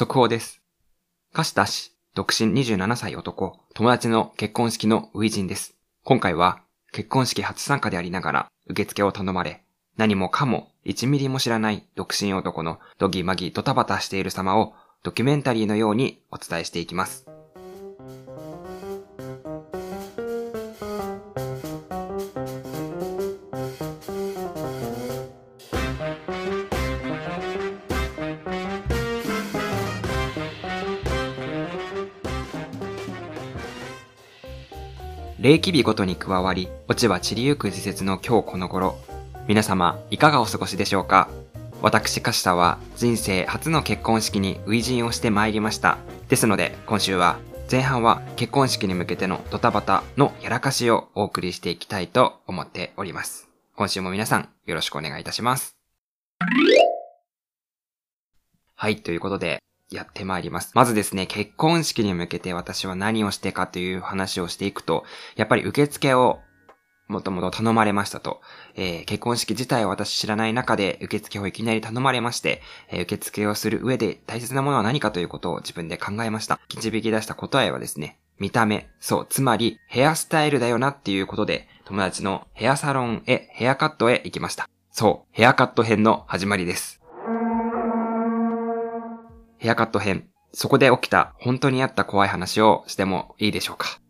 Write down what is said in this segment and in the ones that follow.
速報です。歌詞だし、独身27歳男、友達の結婚式の初陣です。今回は、結婚式初参加でありながら、受付を頼まれ、何もかも1ミリも知らない独身男のドギマギドタバタしている様を、ドキュメンタリーのようにお伝えしていきます。霊気日ごとに加わり、落ちは散りゆく時節の今日この頃。皆様、いかがお過ごしでしょうか？私、カシタは人生初の結婚式に初陣をして参りました。ですので、今週は、前半は結婚式に向けてのドタバタのやらかしをお送りしていきたいと思っております。今週も皆さん、よろしくお願いいたします。はい、ということで、やってまいります。まずですね、結婚式に向けて私は何をしてかという話をしていくと、やっぱり受付をもともと頼まれましたと。えー結婚式自体を私知らない中で受付をいきなり頼まれまして、えー受付をする上で大切なものは何かということを自分で考えました。導き出した答えはですね、見た目。そう、つまりヘアスタイルだよなっていうことで、友達のヘアサロンへ、ヘアカットへ行きました。そう、ヘアカット編の始まりです。ヘアカット編。そこで起きた本当にあった怖い話をしてもいいでしょうか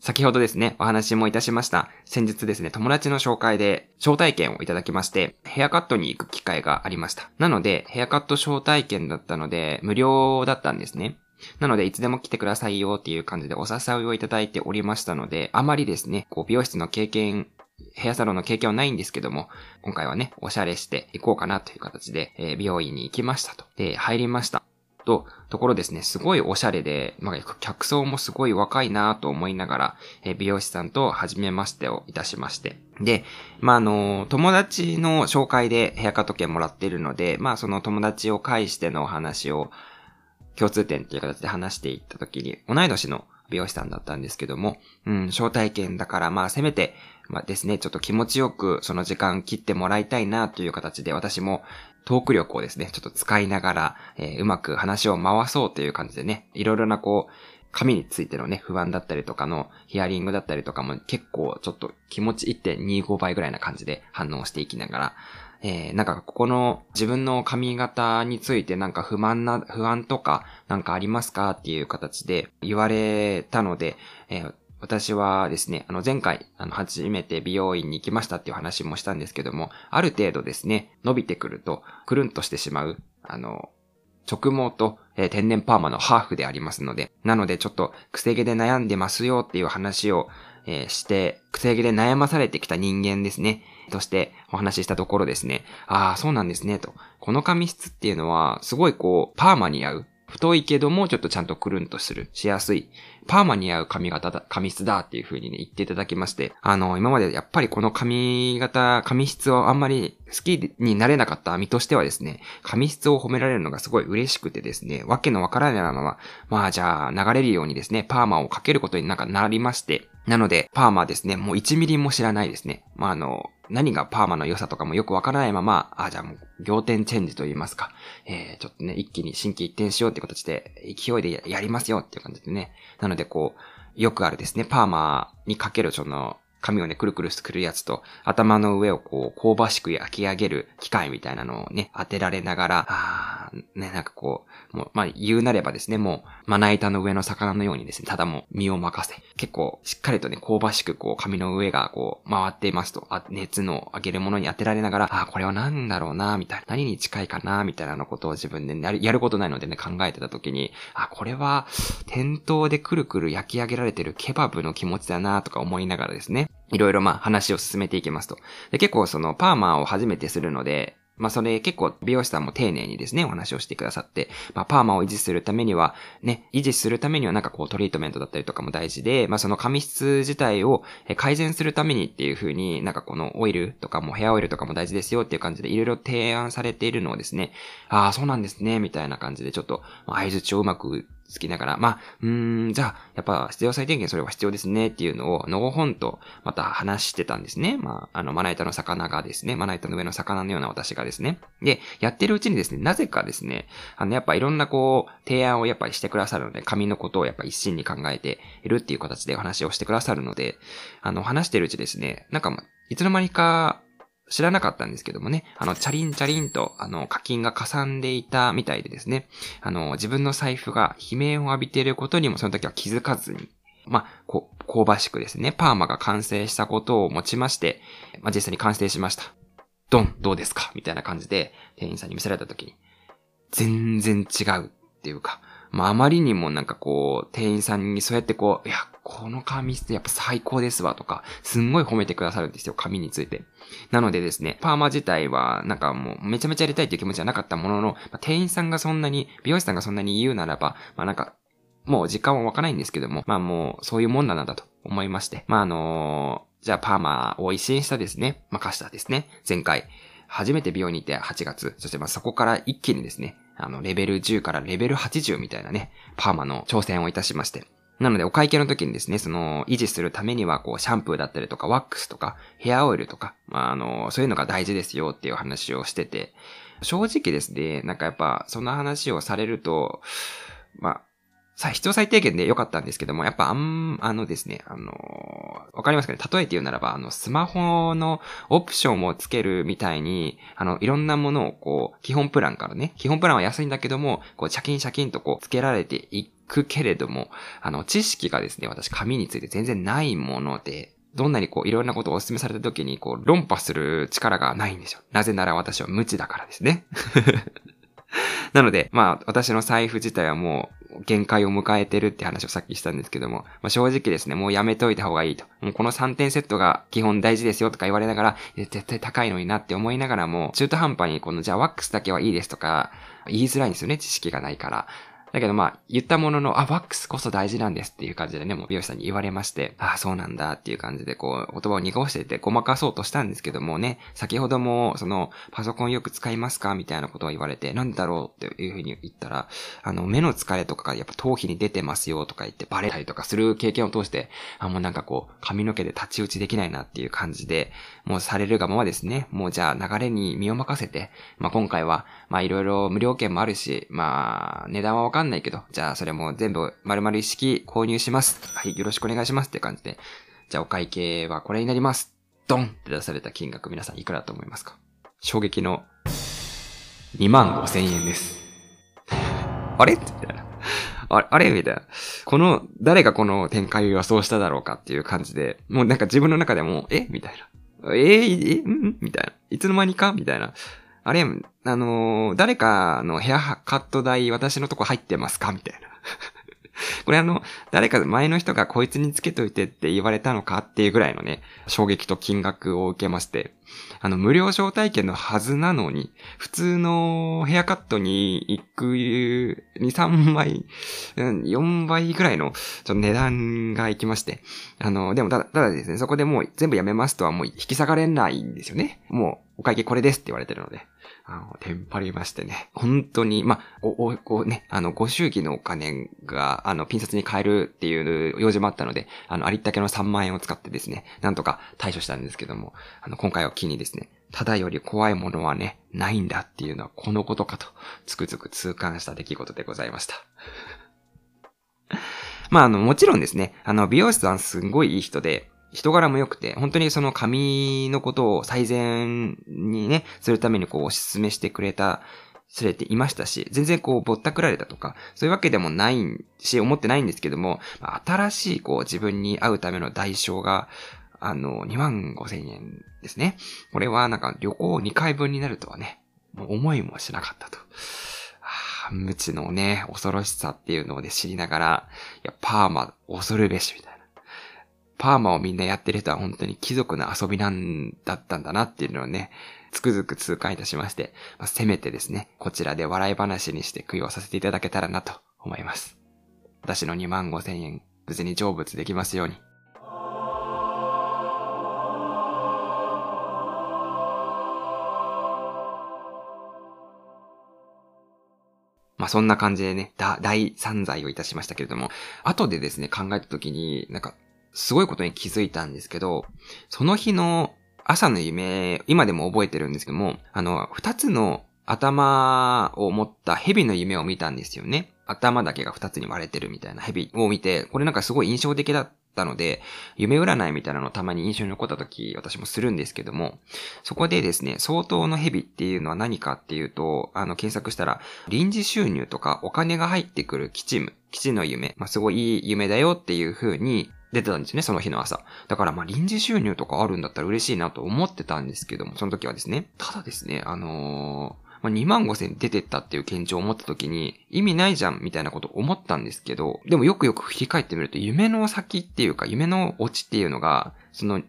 先ほどですね、お話もいたしました。先日ですね、友達の紹介で招待券をいただきまして、ヘアカットに行く機会がありました。なので、ヘアカット招待券だったので、無料だったんですね。なので、いつでも来てくださいよっていう感じでお誘いをいただいておりましたので、あまりですね、こう、美容室の経験、ヘアサロンの経験はないんですけども、今回はね、おしゃれしていこうかなという形で、えー美容院に行きましたと。で、入りました。と、ところですね、すごいおしゃれで、まあ、客層もすごい若いなと思いながら、え美容師さんと初めましてをいたしまして。で、まあ、あの、友達の紹介でヘアカット券もらってるので、まあ、その友達を介してのお話を、共通点っていう形で話していった時に、同い年の美容師さんだったんですけども、うん、招待券だから、まあ、せめて、まあですね、ちょっと気持ちよくその時間切ってもらいたいなという形で、私もトーク力をですね、ちょっと使いながら、えーうまく話を回そうという感じでね、いろいろなこう、髪についてのね、不安だったりとかのヒアリングだったりとかも結構ちょっと気持ち1.25倍ぐらいな感じで反応していきながら、えー、なんかここの自分の髪型についてなんか不満な、不安とかなんかありますかっていう形で言われたので、えー私はですね、あの前回、あの初めて美容院に行きましたっていう話もしたんですけども、ある程度ですね、伸びてくると、くるんとしてしまう、あの、直毛と、えー天然パーマのハーフでありますので、なのでちょっと、くせ毛で悩んでますよっていう話を、えーして、くせ毛で悩まされてきた人間ですね。としてお話ししたところですね。ああ、そうなんですね、と。この髪質っていうのは、すごいこう、パーマに合う。太いけども、ちょっとちゃんとくるんとする、しやすい。パーマに合う髪型だ、髪質だっていう風にね、言っていただきまして、あの、今までやっぱりこの髪型、髪質をあんまり好きになれなかった身としてはですね、髪質を褒められるのがすごい嬉しくてですね、わけのわからないまま、まあじゃあ流れるようにですね、パーマをかけることになんかなりまして、なので、パーマですね、もう1ミリも知らないですね。まああの、何がパーマの良さとかもよくわからないまま、あ、じゃあもう、仰天チェンジと言いますか。えー、ちょっとね、一気に新規一転しようって形で、勢いでややりますよっていう感じでね。なのでこう、よくあるですね、パーマにかけるその、髪をね、くるくるするやつと、頭の上をこう、香ばしく焼き上げる機械みたいなのをね、当てられながら、あーね、なんかこう、もう、まあ、言うなればですね、もう、まな板の上の魚のようにですね、ただもう身を任せ、結構、しっかりとね、香ばしくこう、髪の上がこう、回っていますと、あ熱の上げるものに当てられながら、あーこれは何だろうな、みたいな、何に近いかな、みたいなのことを自分でやる、やることないのでね、考えてた時に、あ、これは、店頭でくるくる焼き上げられてるケバブの気持ちだな、とか思いながらですね、いろいろまあ話を進めていきますと。で結構そのパーマを初めてするので、まあそれ結構美容師さんも丁寧にですね、お話をしてくださって、まあパーマを維持するためには、ね、維持するためにはなんかこうトリートメントだったりとかも大事で、まあその髪質自体を改善するためにっていう風になんかこのオイルとかもヘアオイルとかも大事ですよっていう感じでいろいろ提案されているのをですね、ああ、そうなんですね、みたいな感じでちょっとまあ相槌をうまくつきながら、まあ、うーん、じゃあ、やっぱ必要最低限それは必要ですねっていうのを、のほほんとまた話してたんですね。まあ、あの、まな板の魚がですね、まな板の上の魚のような私がですね。で、やってるうちにですね、なぜかですね、あの、やっぱいろんなこう、提案をやっぱりしてくださるので、紙のことをやっぱ一心に考えているっていう形でお話をしてくださるので、あの、話してるうちですね、なんか、いつの間にか、知らなかったんですけどもね、あの、チャリンチャリンと、あの、課金がかさんでいたみたいでですね、あの、自分の財布が悲鳴を浴びていることにもその時は気づかずに、まあ、こう、香ばしくですね、パーマが完成したことをもちまして、まあ、実際に完成しました。ドンどうですか？みたいな感じで、店員さんに見せられた時に、全然違うっていうか、まあ、あまりにもなんかこう、店員さんにそうやってこう、いや、この髪質やっぱ最高ですわとか、すんごい褒めてくださるんですよ、髪について。なのでですね、パーマ自体は、なんかもう、めちゃめちゃやりたいっていう気持ちはなかったものの、まあ、店員さんがそんなに、美容師さんがそんなに言うならば、まあなんか、もう時間は湧かないんですけども、まあもう、そういうもんなんだと思いまして、まああのー、じゃあパーマを一新したですね、まあ貸したですね、前回、初めて美容に行って8月、そしてまあそこから一気にですね、あの、レベル10からレベル80みたいなね、パーマの挑戦をいたしまして。なので、お会計の時にですね、その、維持するためには、こう、シャンプーだったりとか、ワックスとか、ヘアオイルとか、まあ、あの、そういうのが大事ですよっていう話をしてて、正直ですね、なんかやっぱ、その話をされると、まあ、さあ、必要最低限で良かったんですけども、やっぱあん、あのですね、あのわかりますかね？例えて言うならば、あの、スマホのオプションをつけるみたいに、あの、いろんなものをこう、基本プランからね、基本プランは安いんだけども、こう、シャキンシャキンとこう、つけられていくけれども、あの、知識がですね、私、紙について全然ないもので、どんなにこう、いろんなことをお勧めされた時に、こう、論破する力がないんですよ。なぜなら私は無知だからですね。なので、まあ、私の財布自体はもう、限界を迎えてるって話をさっきしたんですけども、まあ、正直ですね、もうやめといた方がいいと。もうこの3点セットが基本大事ですよとか言われながら、絶対高いのになって思いながらも、中途半端にこの、じゃあワックスだけはいいですとか、言いづらいんですよね、知識がないから。だけどまあ、言ったものの、あ、ワックスこそ大事なんですっていう感じでね、もう美容師さんに言われまして、ああ、そうなんだっていう感じでこう、言葉を濁しててごまかそうとしたんですけどもね、先ほども、その、パソコンよく使いますかみたいなことを言われて、なんだろうっていうふうに言ったら、あの、目の疲れとかがやっぱ頭皮に出てますよとか言ってバレたりとかする経験を通して、あ、もうなんかこう、髪の毛で太刀打ちできないなっていう感じで、もうされるがままですね、もうじゃあ流れに身を任せて、まあ今回は、まあいろいろ無料券もあるし、まあ、値段はわかんんないけど、じゃあそれも全部丸々一式購入します。はい、よろしくお願いしますって感じで。じゃあお会計はこれになります。ドンって出された金額皆さんいくらだと思いますか？衝撃の2万5千円です。あれ？みたいな。あれ？みたいな。この、誰がこの展開を予想しただろうかっていう感じで、もうなんか自分の中でも、え？みたいな。え？ー、え、ん？みたいな。いつの間にか？みたいな。あれ、あのー、誰かのヘアカット代私のとこ入ってますか？みたいな。これあの、誰か前の人がこいつにつけといてって言われたのかっていうぐらいのね、衝撃と金額を受けまして、あの、無料招待券のはずなのに、普通のヘアカットに行く2、3倍、4倍ぐらいの値段が行きまして、あの、でもただ、ただですね、そこでもう全部やめますとはもう引き下がれないんですよね。もう、お会計これですって言われてるので。あの、テンパりましてね。本当に、まあ、お、お、こうね、あの、ご祝儀のお金が、あの、ピン札に変えるっていう用事もあったので、あの、ありったけの3万円を使ってですね、なんとか対処したんですけども、あの、今回を機にですね、ただより怖いものはね、ないんだっていうのはこのことかと、つくづく痛感した出来事でございました。まあ、あの、もちろんですね、あの、美容師さんすんごいいい人で、人柄も良くて、本当にその髪のことを最善にね、するためにこうお勧めしてくれた、されていましたし、全然こうぼったくられたとか、そういうわけでもないし、思ってないんですけども、新しいこう自分に会うための代償が、あの、2万5千円ですね。これはなんか旅行2回分になるとはね、もう思いもしなかったと。無知のね、恐ろしさっていうのをね、知りながら、いや、パーマ、恐るべし、みたいな。パーマをみんなやってる人は本当に貴族の遊びなんだったんだなっていうのをね、つくづく痛感いたしまして、まあ、せめてですね、こちらで笑い話にして供養させていただけたらなと思います。私の2万5千円、無事に成仏できますように。まあそんな感じでね、大散財をいたしましたけれども、後でですね、考えた時に、なんか、すごいことに気づいたんですけど、その日の朝の夢、今でも覚えてるんですけども、あの、二つの頭を持った蛇の夢を見たんですよね。頭だけが二つに割れてるみたいな蛇を見て、これなんかすごい印象的だったので、夢占いみたいなのをたまに印象に残った時、私もするんですけども、そこでですね、相当の蛇っていうのは何かっていうと、あの、検索したら、臨時収入とかお金が入ってくる基地基地の夢、まあ、すごいいい夢だよっていう風に出てたんですね、その日の朝。だからま臨時収入とかあるんだったら嬉しいなと思ってたんですけども、その時はですね。ただですね、あのーま、2万5千出てったっていう現状を思った時に、意味ないじゃんみたいなこと思ったんですけど、でもよくよく振り返ってみると、夢の先っていうか、夢のオチっていうのが、その、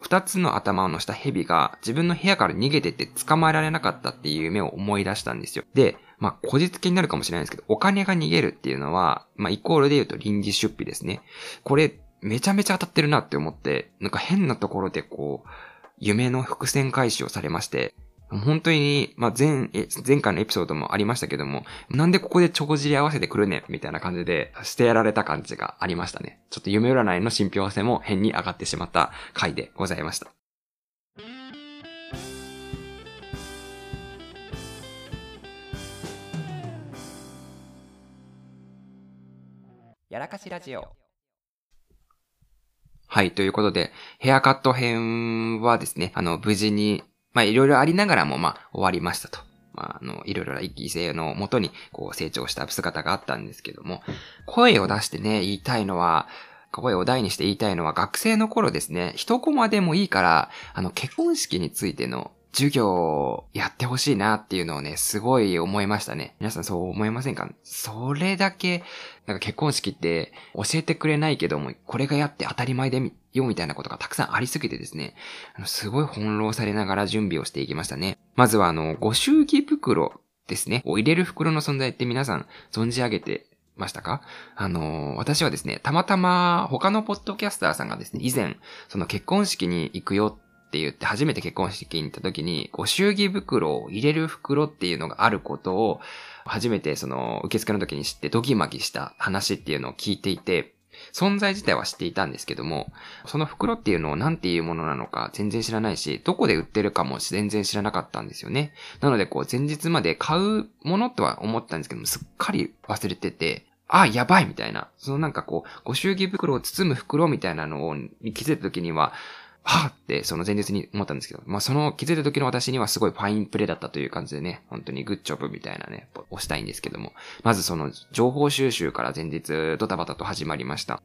二つの頭を乗した蛇が自分の部屋から逃げてって捕まえられなかったっていう夢を思い出したんですよ。で、まあ、こじつけになるかもしれないんですけど、お金が逃げるっていうのは、まあ、イコールで言うと臨時出費ですね。これ、めちゃめちゃ当たってるなって思って、なんか変なところでこう、夢の伏線回収をされまして、本当に、まあ、前、前回のエピソードもありましたけども、なんでここで帳尻合わせてくるねみたいな感じで、してやられた感じがありましたね。ちょっと夢占いの信憑性も変に上がってしまった回でございました。やらかしラジオ。はい、ということで、ヘアカット編はですね、あの、無事にまあいろいろありながらもまあ終わりましたと。まああの、いろいろな犠牲のもとにこう成長した姿があったんですけども、声を出してね、言いたいのは、声を大にして言いたいのは学生の頃ですね、一コマでもいいから、あの結婚式についての授業をやってほしいなっていうのをね、すごい思いましたね。皆さんそう思いませんか？それだけ、なんか結婚式って教えてくれないけども、これがやって当たり前でよみたいなことがたくさんありすぎてですね、すごい翻弄されながら準備をしていきましたね。まずはあの、ご祝儀袋ですね。を入れる袋の存在って皆さん存じ上げてましたか？あの私はですね、たまたま他のポッドキャスターさんがですね、以前、その結婚式に行くよって言って初めて結婚式に行った時に、ご祝儀袋を入れる袋っていうのがあることを、初めてその受付の時に知ってドキマキした話っていうのを聞いていて、存在自体は知っていたんですけども、その袋っていうのを何ていうものなのか全然知らないし、どこで売ってるかも全然知らなかったんですよね。なのでこう前日まで買うものとは思ったんですけども、すっかり忘れてて、あ、やばいみたいな。そのなんかこう、ご祝儀袋を包む袋みたいなのを気づいた時には、はぁってその前日に思ったんですけど、まあその気づいた時の私にはすごいファインプレイだったという感じでね、本当にグッジョブみたいなね、押したいんですけども、まずその情報収集から前日ドタバタと始まりました。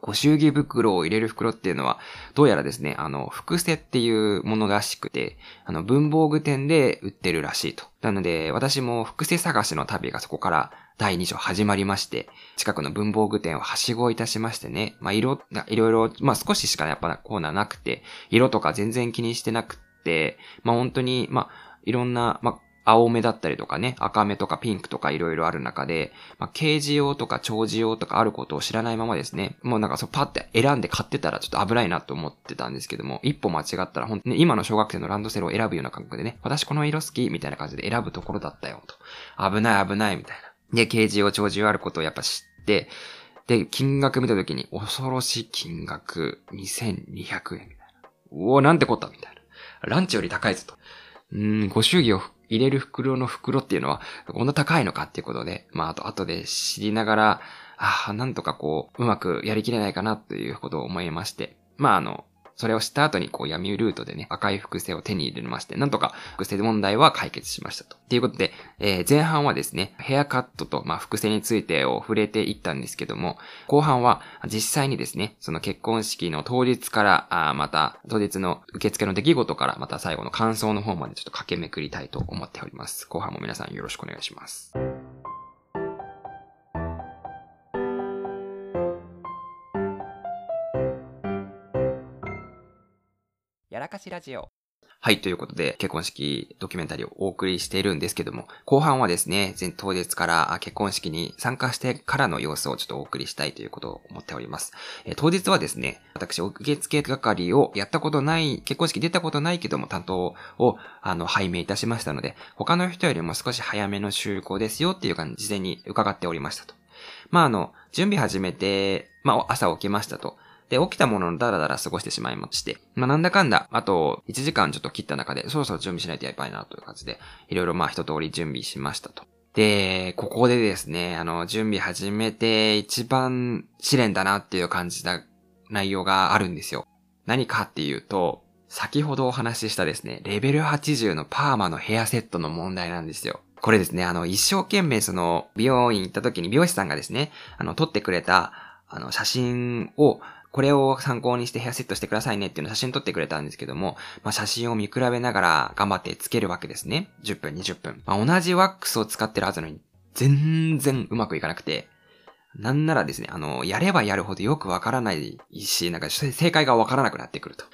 ご祝儀袋を入れる袋っていうのは、どうやらですね、あの、複製っていうものらしくて、あの、文房具店で売ってるらしいと。なので、私も複製探しの旅がそこから第2章始まりまして、近くの文房具店をはしごいたしましてね、まあ、色、いろいろ、まあ、少ししかやっぱコーナーなくて、色とか全然気にしてなくて、まあ、本当に、まあ、いろんな、まあ、青目だったりとかね、赤目とかピンクとかいろいろある中で、まあ、軽字用とか長字用とかあることを知らないままですね、もうなんかそうパって選んで買ってたらちょっと危ないなと思ってたんですけども、一歩間違ったら本当に今の小学生のランドセルを選ぶような感覚でね、私この色好きみたいな感じで選ぶところだったよと。危ない危ないみたいな。で、軽字用長字用あることをやっぱ知って、で、金額見たときに恐ろしい金額2200円みたいな。うおなんてこったみたいな。ランチより高いぞと。うん、ご祝儀を入れる袋の袋っていうのは、こんな高いのかっていうことで、まあ、あと、後で知りながら、ああ、なんとかこう、うまくやりきれないかなということを思いまして、まあ、あの、それをした後にこう闇ルートでね、赤い複製を手に入れまして、なんとか複製問題は解決しましたと。ということで、えー、前半はですね、ヘアカットと、まあ、複製についてを触れていったんですけども、後半は実際にですね、その結婚式の当日から、あまた当日の受付の出来事から、また最後の感想の方までちょっと駆けめくりたいと思っております。後半も皆さんよろしくお願いします。かしラジオ。はい、ということで、結婚式ドキュメンタリーをお送りしているんですけども、後半はですね、前当日から結婚式に参加してからの様子をちょっとお送りしたいということを思っております。えー、当日はですね、私、受付係をやったことない、結婚式出たことないけども担当を、あの、拝命いたしましたので、他の人よりも少し早めの集合ですよっていう感じ、事前に伺っておりましたと。まあ、あの、準備始めて、まあ、朝起きましたと。で、起きたもののダラダラ過ごしてしまいまして、まあなんだかんだ、あと1時間ちょっと切った中で、そろそろ準備しないとやばいなという感じで、いろいろまあ一通り準備しましたと。で、ここでですね、あの、準備始めて一番試練だなっていう感じた内容があるんですよ。何かっていうと、先ほどお話ししたですね、レベル80のパーマのヘアセットの問題なんですよ。これですね、あの、一生懸命その、美容院行った時に美容師さんがですね、あの、撮ってくれた、あの、写真をこれを参考にしてヘアセットしてくださいねっていうのを写真撮ってくれたんですけども、まあ、写真を見比べながら頑張ってつけるわけですね。10分、20分。まあ、同じワックスを使ってるはずなのに、全然うまくいかなくて、なんならですね、あの、やればやるほどよくわからないし、なんか正解がわからなくなってくると。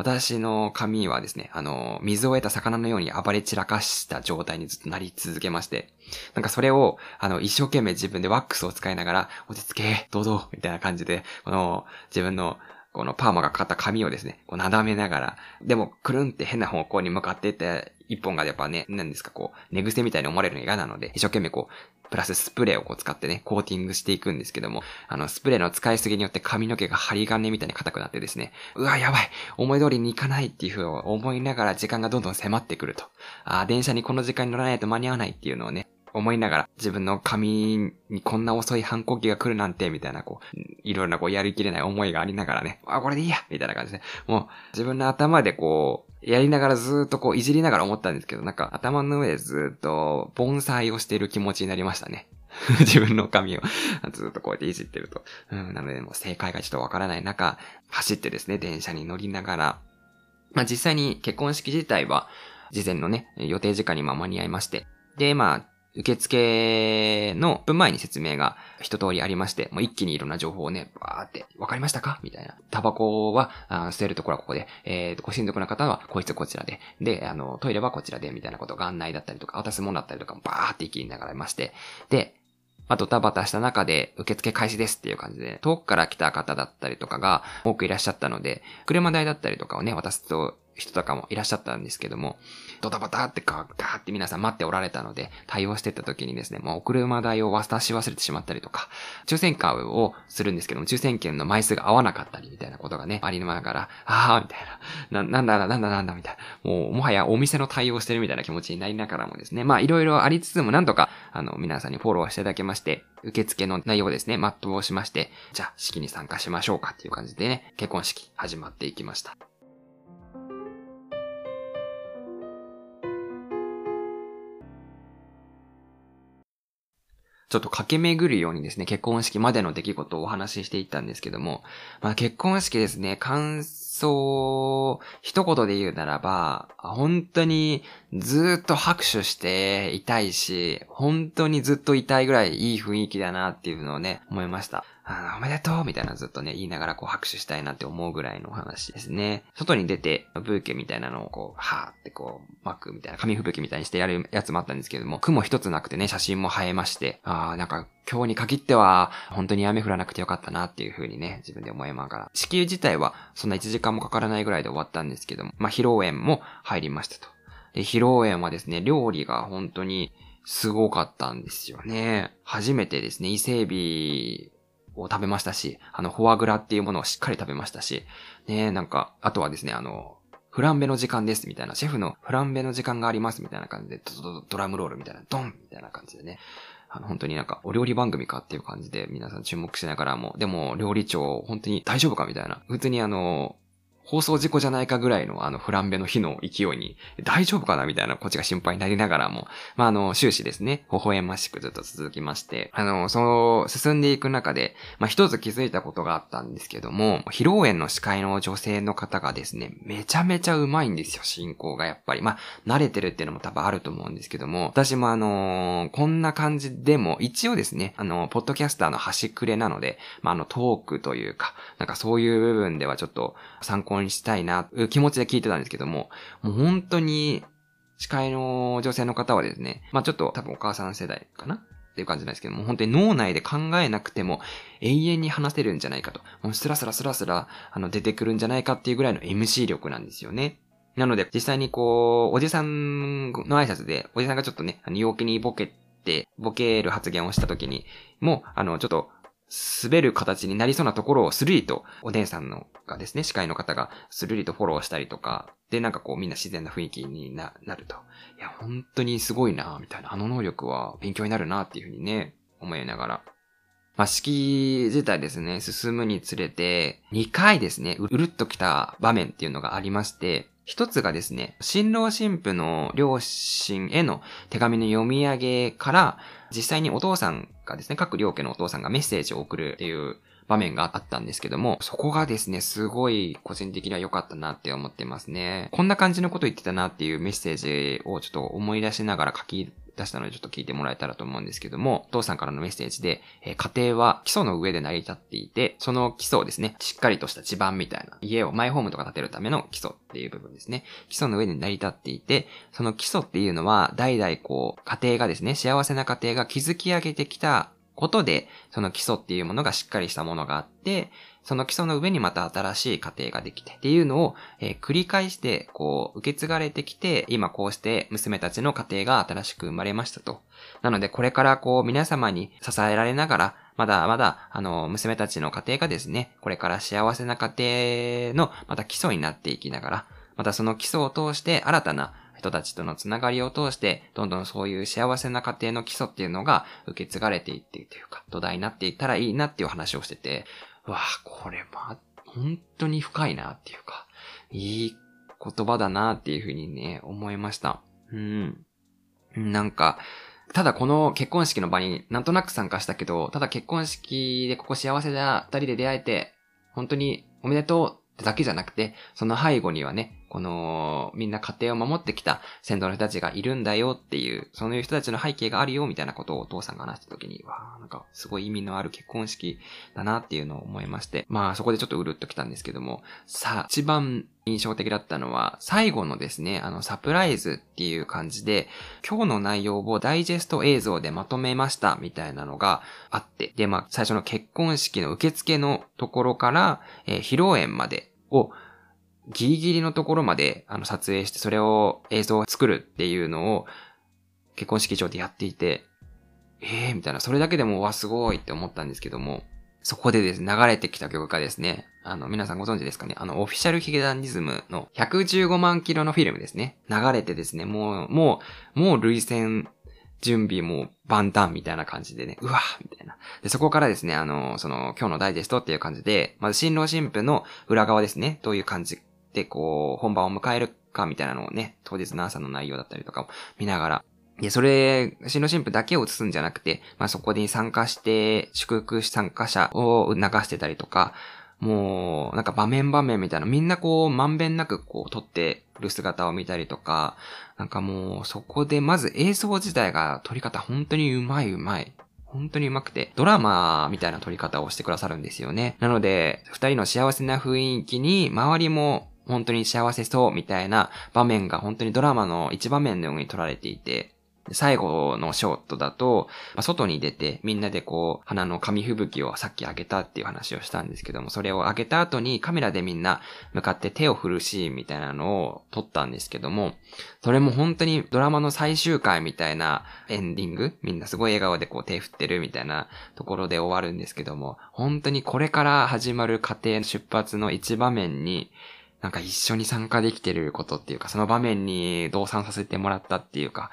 私の髪はですね、あの、水を得た魚のように暴れ散らかした状態にずっとなり続けまして、なんかそれを、あの、一生懸命自分でワックスを使いながら、落ち着け、どうぞ、みたいな感じで、この、自分の、このパーマがかかった髪をですね、こうなだめながら、でも、くるんって変な方向に向かっていって、一本がやっぱね、何ですか、こう、寝癖みたいに思われるのが嫌なので、一生懸命こう、プラススプレーをこう使ってね、コーティングしていくんですけども、あの、スプレーの使いすぎによって髪の毛が針金みたいに硬くなってですね、うわ、やばい思い通りにいかないっていうふうに思いながら時間がどんどん迫ってくると。ああ電車にこの時間に乗らないと間に合わないっていうのをね、思いながら、自分の髪にこんな遅い反抗期が来るなんて、みたいな、こう、いろいろなこう、やりきれない思いがありながらね、あ、これでいいやみたいな感じで、もう、自分の頭でこう、やりながらずっとこう、いじりながら思ったんですけど、なんか、頭の上でずっと、盆栽をしている気持ちになりましたね。自分の髪をずっとこうやっていじってると。うん、なので、もう正解がちょっとわからない中、走ってですね、電車に乗りながら、まあ実際に結婚式自体は、事前のね、予定時間にま間に合いまして、で、まあ、受付の分前に説明が一通りありまして、もう一気にいろんな情報をね、バーって、わかりましたか？みたいな。タバコは、あ捨てるところはここで、えー、ご親族の方はこいつこちらで、で、あの、トイレはこちらで、みたいなことが案内だったりとか、渡すものだったりとかもバーって一気に流れまして、で、まあ、ドタバタした中で受付開始ですっていう感じで、遠くから来た方だったりとかが多くいらっしゃったので、車代だったりとかをね、渡すと人とかもいらっしゃったんですけども、ドタバタってガーって皆さん待っておられたので、対応してた時にですね、もうお車代を渡し忘れてしまったりとか、抽選会をするんですけども、抽選券の枚数が合わなかったりみたいなことがね、ありながら、ああ、みたいな、な、なんだなんだなんだみたいな、もう、もはやお店の対応してるみたいな気持ちになりながらもですね、まあいろいろありつつもなんとか、あの、皆さんにフォローしていただけまして、受付の内容ですね、全うしまして、じゃあ式に参加しましょうかっていう感じでね、結婚式始まっていきました。ちょっと駆け巡るようにですね、結婚式までの出来事をお話ししていったんですけども、まあ結婚式ですね、感想、一言で言うならば、本当にずっと拍手していたいし、本当にずっといたいぐらいいい雰囲気だなっていうのをね、思いました。あおめでとうみたいなずっとね、言いながらこう拍手したいなって思うぐらいの話ですね。外に出て、ブーケみたいなのをこう、はーってこう、巻くみたいな、紙吹雪みたいにしてやるやつもあったんですけども、雲一つなくてね、写真も映えまして、ああ、なんか今日に限っては、本当に雨降らなくてよかったなっていう風にね、自分で思いながら。地球自体はそんな1時間もかからないぐらいで終わったんですけども、まあ、披露宴も入りましたと。で、披露宴はですね、料理が本当にすごかったんですよね。初めてですね、伊勢海老を食べましたし、あの、フォアグラっていうものをしっかり食べましたし、ね、なんか、あとはですね、あの、フランベの時間ですみたいな、シェフのフランベの時間がありますみたいな感じで、ドドドラムロールみたいな、ドンみたいな感じでね。あの、本当になんか、お料理番組かっていう感じで皆さん注目しながらも、でも、料理長、本当に大丈夫かみたいな。普通にあの、放送事故じゃないかぐらいのあのフランベの火の勢いに大丈夫かなみたいなこっちが心配になりながらも、まああの終始ですね、微笑ましくずっと続きまして、あの、その進んでいく中で、まあ一つ気づいたことがあったんですけども、披露宴の司会の女性の方がですね、めちゃめちゃうまいんですよ、進行がやっぱり。まあ慣れてるっていうのも多分あると思うんですけども、私もあのー、こんな感じでも、一応ですね、あの、ポッドキャスターの端くれなので、まああのトークというか、なんかそういう部分ではちょっと参考婚したいな、気持ちで聞いてたんですけども、もう本当に、司会の女性の方はですね、まあちょっと多分お母さん世代かな？っていう感じなんですけども、本当に脳内で考えなくても永遠に話せるんじゃないかと。もうスラスラスラスラ、あの、出てくるんじゃないかっていうぐらいの MC 力なんですよね。なので、実際にこう、おじさんの挨拶で、おじさんがちょっとね、あの、陽気にボケて、ボケる発言をした時に、もう、あの、ちょっと、滑る形になりそうなところをスルリと、お姉さんのがですね、司会の方がスルリとフォローしたりとか、で、なんかこうみんな自然な雰囲気にななると。いや、本当にすごいなみたいな。あの能力は勉強になるなっていうふうにね、思いながら。まあ、式自体ですね、進むにつれて、2回ですね、うるっと来た場面っていうのがありまして、一つがですね、新郎新婦の両親への手紙の読み上げから、実際にお父さんがですね、各両家のお父さんがメッセージを送るっていう場面があったんですけども、そこがですね、すごい個人的には良かったなって思ってますね。こんな感じのこと言ってたなっていうメッセージをちょっと思い出しながら書き出したのでちょっと聞いてもらえたらと思うんですけども、お父さんからのメッセージで、え、家庭は基礎の上で成り立っていて、その基礎をですね、しっかりとした地盤みたいな、家をマイホームとか建てるための基礎っていう部分ですね。基礎の上で成り立っていて、その基礎っていうのは、代々こう、家庭がですね、幸せな家庭が築き上げてきたことで、その基礎っていうものがしっかりしたものがあって、その基礎の上にまた新しい家庭ができてっていうのを、えー、繰り返して、こう、受け継がれてきて、今こうして娘たちの家庭が新しく生まれましたと。なので、これからこう、皆様に支えられながら、まだまだ、あの、娘たちの家庭がですね、これから幸せな家庭の、また基礎になっていきながら、またその基礎を通して新たな人たちとのつながりを通して、どんどんそういう幸せな家庭の基礎っていうのが受け継がれていってというか、土台になっていったらいいなっていう話をしてて、わあ、これま、本当に深いなっていうか、いい言葉だなっていうふうにね、思いました。うん。なんか、ただこの結婚式の場になんとなく参加したけど、ただ結婚式でここ幸せだ、二人で出会えて、本当におめでとうってだけじゃなくて、その背後にはね、この、みんな家庭を守ってきた先祖の人たちがいるんだよっていう、そういう人たちの背景があるよみたいなことをお父さんが話した時に、わーなんかすごい意味のある結婚式だなっていうのを思いまして、まあそこでちょっとうるっときたんですけども、さあ、一番印象的だったのは、最後のですね、あの、サプライズっていう感じで、今日の内容をダイジェスト映像でまとめましたみたいなのがあって、で、まあ、最初の結婚式の受付のところから、えー、披露宴までを、ギリギリのところまで、あの、撮影して、それを映像を作るっていうのを、結婚式場でやっていて、ええー、みたいな、それだけでも、わ、すごいって思ったんですけども、そこでですね、流れてきた曲がですね、あの、皆さんご存知ですかねあの、オフィシャルヒゲダンディズムの115万キロのフィルムですね。流れてですね、もう、もう、もう類線準備も万端みたいな感じでね、うわみたいな。で、そこからですね、あの、その、今日のダイジェストっていう感じで、まず新郎新婦の裏側ですね、どういう感じで、こう、本番を迎えるかみたいなのをね、当日の朝の内容だったりとかを見ながら、で、それ、新郎新婦だけを映すんじゃなくて、まあ、そこに参加して、祝福参加者を流してたりとか、もう、なんか場面場面みたいな、みんなこう、まんべんなくこう、撮ってる姿を見たりとか、なんかもう、そこでまず映像自体が撮り方本当にうまいうまい。本当にうまくて、ドラマみたいな撮り方をしてくださるんですよね。なので、二人の幸せな雰囲気に、周りも本当に幸せそうみたいな場面が本当にドラマの一場面のように撮られていて、最後のショットだと、まあ、外に出てみんなでこう、花の紙吹雪をさっきあげたっていう話をしたんですけども、それをあげた後にカメラでみんな向かって手を振るシーンみたいなのを撮ったんですけども、それも本当にドラマの最終回みたいなエンディングみんなすごい笑顔でこう手振ってるみたいなところで終わるんですけども、本当にこれから始まる家庭出発の一場面に、なんか一緒に参加できてることっていうか、その場面に同参させてもらったっていうか、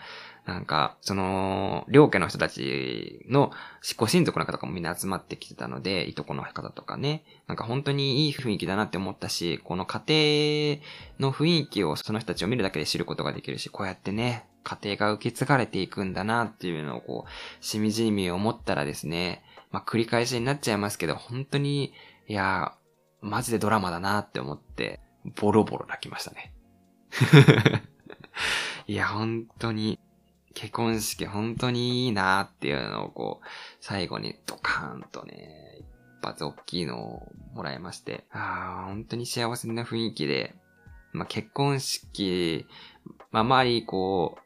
なんか、その、両家の人たちの、ご親族の方とかもみんな集まってきてたので、いとこの方とかね、なんか本当にいい雰囲気だなって思ったし、この家庭の雰囲気をその人たちを見るだけで知ることができるし、こうやってね、家庭が受け継がれていくんだなっていうのをこう、しみじみ思ったらですね、まあ繰り返しになっちゃいますけど、本当に、いや、マジでドラマだなって思って、ボロボロ泣きましたね。いや、本当に、結婚式本当にいいなっていうのをこう、最後にドカーンとね、言っ発大きいのをもらいまして、ああ、本当に幸せな雰囲気で、まあ、結婚式、まあ、周り、こう、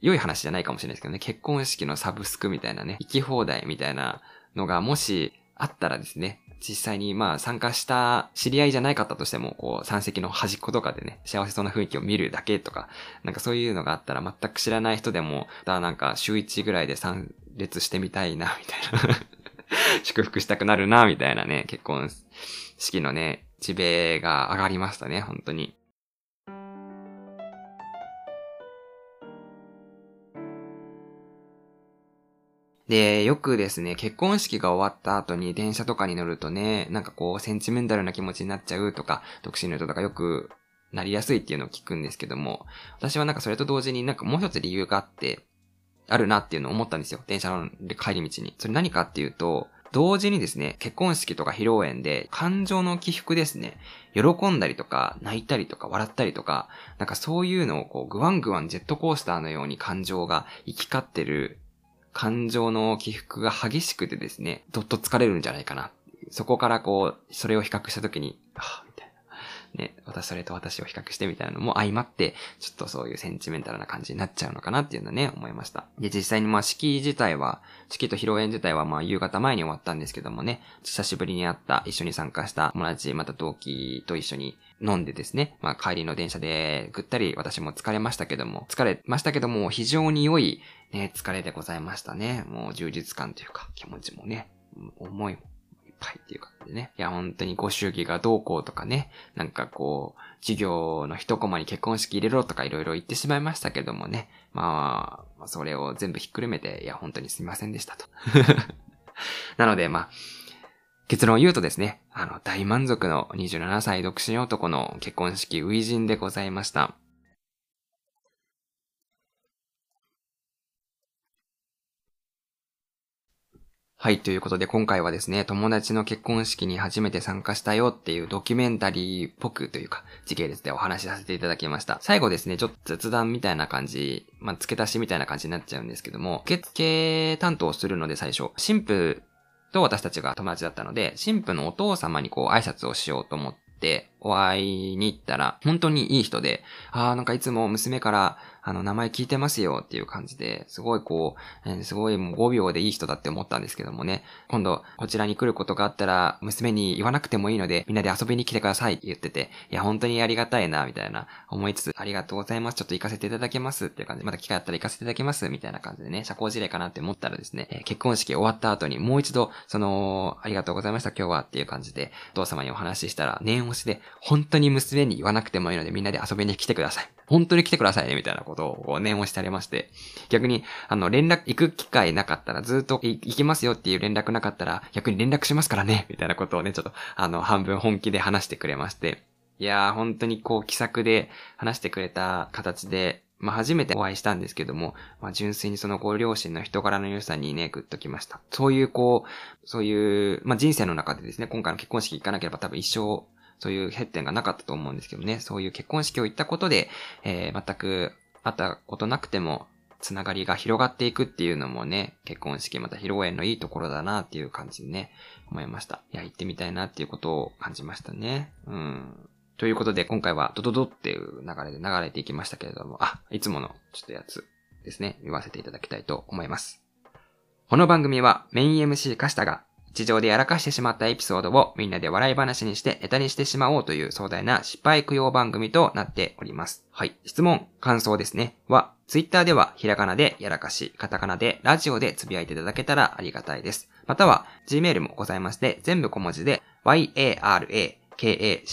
良い話じゃないかもしれないですけどね、結婚式のサブスクみたいなね、行き放題みたいなのがもしあったらですね、実際にまあ参加した知り合いじゃないかったとしても、こう、山積の端っことかでね、幸せそうな雰囲気を見るだけとか、なんかそういうのがあったら全く知らない人でも、だなんか週1ぐらいで参列してみたいな、みたいな 祝福したくなるな、みたいなね、結婚式のね、地米が上がりましたね、本当に。で、よくですね、結婚式が終わった後に電車とかに乗るとね、なんかこう、センチメンタルな気持ちになっちゃうとか、独身の人とかよくなりやすいっていうのを聞くんですけども、私はなんかそれと同時になんかもう一つ理由があって、あるなっていうのを思ったんですよ。電車の帰り道に。それ何かっていうと、同時にですね、結婚式とか披露宴で感情の起伏ですね、喜んだりとか、泣いたりとか、笑ったりとか、なんかそういうのをこう、グワングワンジェットコースターのように感情が行き交ってる感情の起伏が激しくてですね、どっと疲れるんじゃないかな。そこからこう、それを比較したときに、あみたいな。ね、私それと私を比較してみたいなのも相まって、ちょっとそういうセンチメンタルな感じになっちゃうのかなっていうのはね、思いました。で、実際にまあ式自体は、式と披露宴自体はまあ夕方前に終わったんですけどもね、久しぶりに会った、一緒に参加した友達、また同期と一緒に飲んでですね、まあ帰りの電車でぐったり私も疲れましたけども、疲れましたけども、非常に良いね、疲れでございましたね。もう充実感というか、気持ちもね、思いもいっぱいっていう感じでね。いや、本当にご祝儀がどうこうとかね、なんかこう、授業の一コマに結婚式入れろとかいろいろ言ってしまいましたけどもね。まあ、それを全部ひっくるめて、いや、本当にすみませんでしたと。なので、まあ、結論を言うとですね、あの、大満足の27歳独身男の結婚式初陣でございました。はい、ということで今回はですね、友達の結婚式に初めて参加したよっていうドキュメンタリーっぽくというか、時系列でお話しさせていただきました。最後ですね、ちょっと雑談みたいな感じ、まあ、付け足しみたいな感じになっちゃうんですけども、受付担当するので最初、新婦と私たちが友達だったので、神父のお父様にこう挨拶をしようと思って、お会いに行ったら、本当にいい人で、ああ、なんかいつも娘からあの、名前聞いてますよっていう感じで、すごいこう、えー、すごいもう5秒でいい人だって思ったんですけどもね、今度こちらに来ることがあったら、娘に言わなくてもいいので、みんなで遊びに来てくださいって言ってて、いや、本当にありがたいな、みたいな思いつつ、ありがとうございます。ちょっと行かせていただけますっていう感じで、また機会あったら行かせていただきます、みたいな感じでね、社交辞令かなって思ったらですね、えー、結婚式終わった後にもう一度、その、ありがとうございました今日はっていう感じで、お父様にお話ししたら、念押しで、本当に娘に言わなくてもいいのでみんなで遊びに来てください。本当に来てくださいね、みたいなことを念押しされまして、逆に、あの、連絡、行く機会なかったら、ずっと行きますよっていう連絡なかったら、逆に連絡しますからね、みたいなことをね、ちょっと、あの、半分本気で話してくれまして、いやー、本当にこう、気さくで話してくれた形で、まあ、初めてお会いしたんですけども、まあ、純粋にそのご両親の人柄の良さにね、グッときました。そういうこう、そういう、まあ、人生の中でですね、今回の結婚式行かなければ多分一生そういう欠点がなかったと思うんですけどね、そういう結婚式を行ったことで、えー、全く会ったことなくても、つながりが広がっていくっていうのもね、結婚式また披露宴のいいところだなっていう感じでね、思いました。いや、行ってみたいなっていうことを感じましたね。うん。ということで、今回はドドドっていう流れで流れていきましたけれども、あ、いつものちょっとやつですね、言わせていただきたいと思います。この番組はメイン MC カシタが地上でやらかしてしまったエピソードをみんなで笑い話にしてネタにしてしまおうという壮大な失敗供養番組となっております。はい。質問、感想ですね。は、ツイッターではひらがなでやらかし、カタカナでラジオでつぶやいていただけたらありがたいです。または、Gmail もございまして、全部小文字で、yara k-a-c-h-i-r-a-d-i-o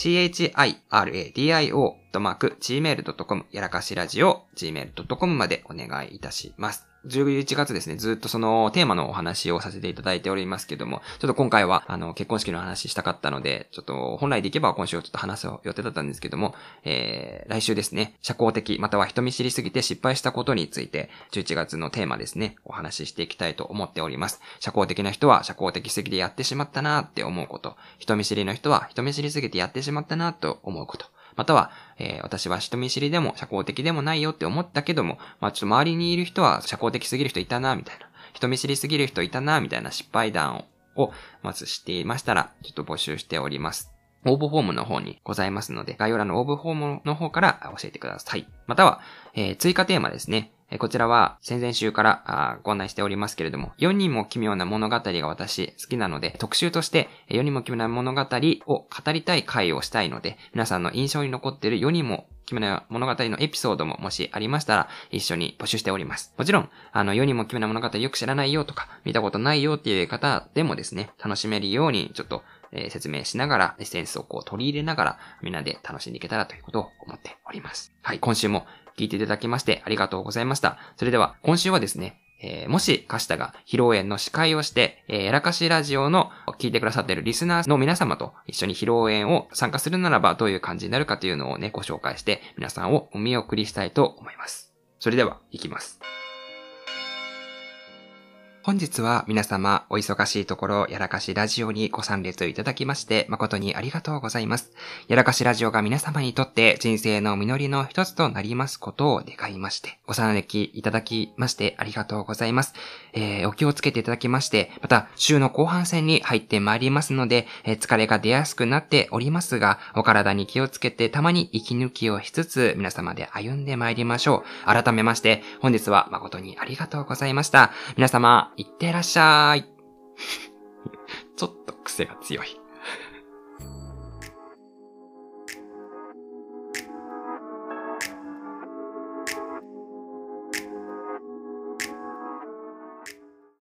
とマーク gmail.com やらかしラジオ gmail.com までお願いいたします。11月ですね、ずっとそのテーマのお話をさせていただいておりますけども、ちょっと今回は、あの、結婚式の話したかったので、ちょっと本来でいけば今週ちょっと話す予定だったんですけども、えー、来週ですね、社交的、または人見知りすぎて失敗したことについて、11月のテーマですね、お話ししていきたいと思っております。社交的な人は社交的すぎてやってしまったなって思うこと、人見知りの人は人見知りすぎてやってしまったなと思うこと、または、えー、私は人見知りでも社交的でもないよって思ったけども、まあちょっと周りにいる人は社交的すぎる人いたな、みたいな。人見知りすぎる人いたな、みたいな失敗談をまずしていましたら、ちょっと募集しております。応募フォームの方にございますので、概要欄の応募フォームの方から教えてください。または、えー、追加テーマですね。こちらは先々週からご案内しておりますけれども、世にも奇妙な物語が私好きなので、特集として世にも奇妙な物語を語りたい回をしたいので、皆さんの印象に残っている世にも奇妙な物語のエピソードももしありましたら一緒に募集しております。もちろん、あの世にも奇妙な物語よく知らないよとか、見たことないよっていう方でもですね、楽しめるようにちょっとえ、説明しながら、エッセンスをこう取り入れながら、みんなで楽しんでいけたらということを思っております。はい、今週も聞いていただきましてありがとうございました。それでは、今週はですね、えー、もし、カシタが披露宴の司会をして、えー、やらかしラジオの聞いてくださっているリスナーの皆様と一緒に披露宴を参加するならばどういう感じになるかというのをね、ご紹介して皆さんをお見送りしたいと思います。それでは、行きます。本日は皆様お忙しいところやらかしラジオにご参列いただきまして誠にありがとうございます。やらかしラジオが皆様にとって人生の実りの一つとなりますことを願いまして、ご参列いただきましてありがとうございます。えー、お気をつけていただきまして、また週の後半戦に入ってまいりますので、えー、疲れが出やすくなっておりますが、お体に気をつけてたまに息抜きをしつつ皆様で歩んでまいりましょう。改めまして本日は誠にありがとうございました。皆様いってらっしゃい。ちょっと癖が強い。